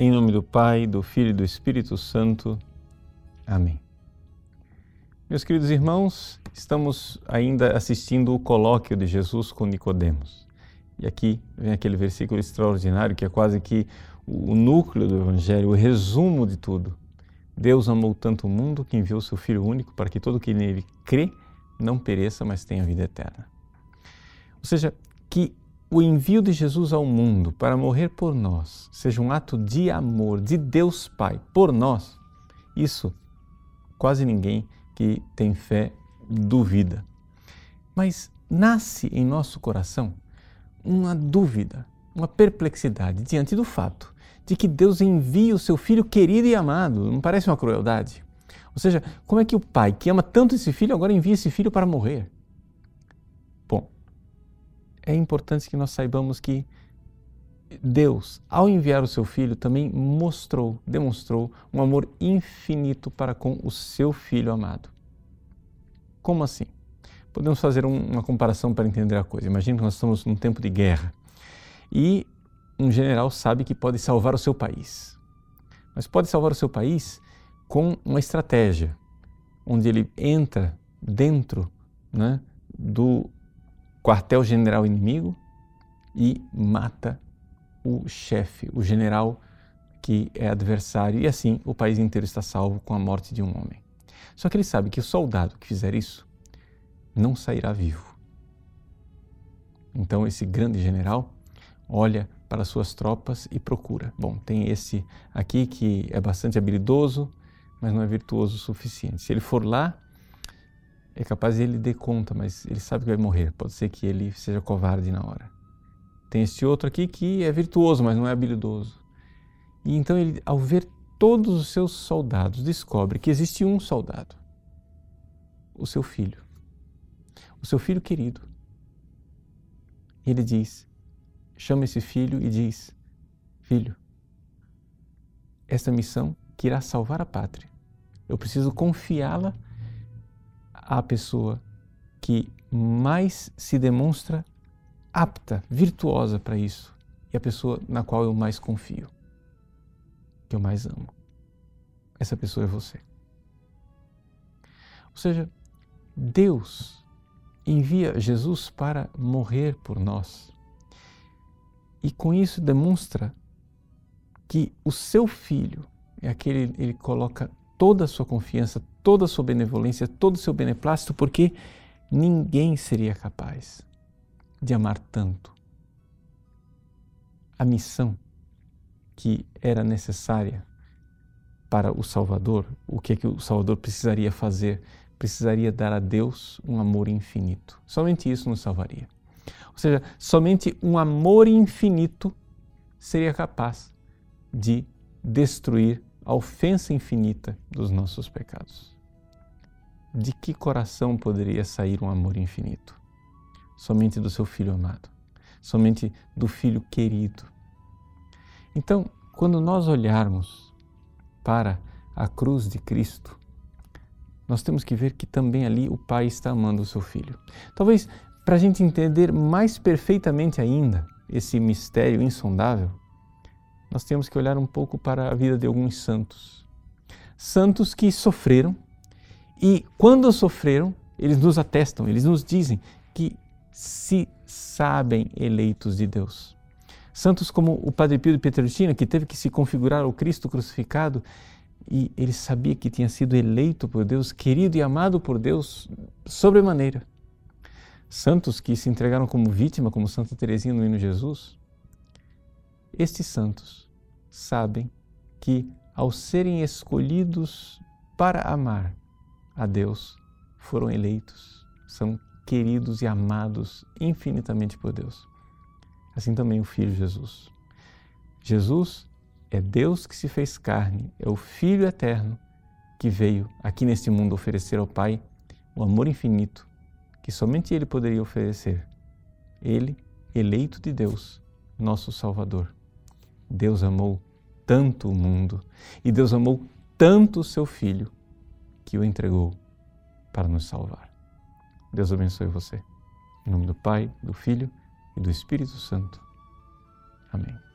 Em nome do Pai, do Filho e do Espírito Santo. Amém. Meus queridos irmãos, estamos ainda assistindo o colóquio de Jesus com Nicodemos. E aqui vem aquele versículo extraordinário que é quase que o núcleo do evangelho, o resumo de tudo. Deus amou tanto o mundo que enviou seu filho único para que todo que nele crê não pereça, mas tenha vida eterna. Ou seja, que o envio de Jesus ao mundo para morrer por nós seja um ato de amor de Deus Pai por nós, isso quase ninguém que tem fé duvida. Mas nasce em nosso coração uma dúvida, uma perplexidade diante do fato de que Deus envia o seu filho querido e amado. Não parece uma crueldade? Ou seja, como é que o pai que ama tanto esse filho agora envia esse filho para morrer? É importante que nós saibamos que Deus, ao enviar o seu filho, também mostrou, demonstrou um amor infinito para com o seu filho amado. Como assim? Podemos fazer uma comparação para entender a coisa. Imagine que nós estamos num tempo de guerra e um general sabe que pode salvar o seu país. Mas pode salvar o seu país com uma estratégia, onde ele entra dentro né, do quartel-general inimigo e mata o chefe, o general que é adversário, e assim o país inteiro está salvo com a morte de um homem. Só que ele sabe que o soldado que fizer isso não sairá vivo. Então esse grande general olha para suas tropas e procura. Bom, tem esse aqui que é bastante habilidoso, mas não é virtuoso o suficiente. Se ele for lá, é capaz de ele dê conta, mas ele sabe que vai morrer. Pode ser que ele seja covarde na hora. Tem esse outro aqui que é virtuoso, mas não é habilidoso. E então ele, ao ver todos os seus soldados, descobre que existe um soldado, o seu filho, o seu filho querido. Ele diz, chama esse filho e diz: Filho, esta missão que irá salvar a pátria, eu preciso confiá-la a pessoa que mais se demonstra apta, virtuosa para isso e a pessoa na qual eu mais confio, que eu mais amo. Essa pessoa é você. Ou seja, Deus envia Jesus para morrer por nós. E com isso demonstra que o seu filho é aquele ele coloca toda a sua confiança, toda a sua benevolência, todo o seu beneplácito, porque ninguém seria capaz de amar tanto. A missão que era necessária para o Salvador, o que é que o Salvador precisaria fazer? Precisaria dar a Deus um amor infinito. Somente isso nos salvaria. Ou seja, somente um amor infinito seria capaz de destruir a ofensa infinita dos nossos pecados de que coração poderia sair um amor infinito? Somente do seu filho amado, somente do filho querido. Então, quando nós olharmos para a cruz de Cristo, nós temos que ver que também ali o Pai está amando o seu filho. Talvez para a gente entender mais perfeitamente ainda esse mistério insondável, nós temos que olhar um pouco para a vida de alguns santos. Santos que sofreram e quando sofreram, eles nos atestam, eles nos dizem que se sabem eleitos de Deus. Santos como o Padre Pio de Pietrelcina, que teve que se configurar ao Cristo crucificado e ele sabia que tinha sido eleito por Deus, querido e amado por Deus sobremaneira. Santos que se entregaram como vítima, como Santa Teresinha no Hino Jesus. Estes santos sabem que ao serem escolhidos para amar, a Deus foram eleitos, são queridos e amados infinitamente por Deus. Assim também o Filho Jesus. Jesus é Deus que se fez carne, é o Filho eterno que veio aqui neste mundo oferecer ao Pai o amor infinito que somente Ele poderia oferecer. Ele, eleito de Deus, nosso Salvador. Deus amou tanto o mundo e Deus amou tanto o seu Filho que o entregou para nos salvar. Deus abençoe você. Em nome do Pai, do Filho e do Espírito Santo. Amém.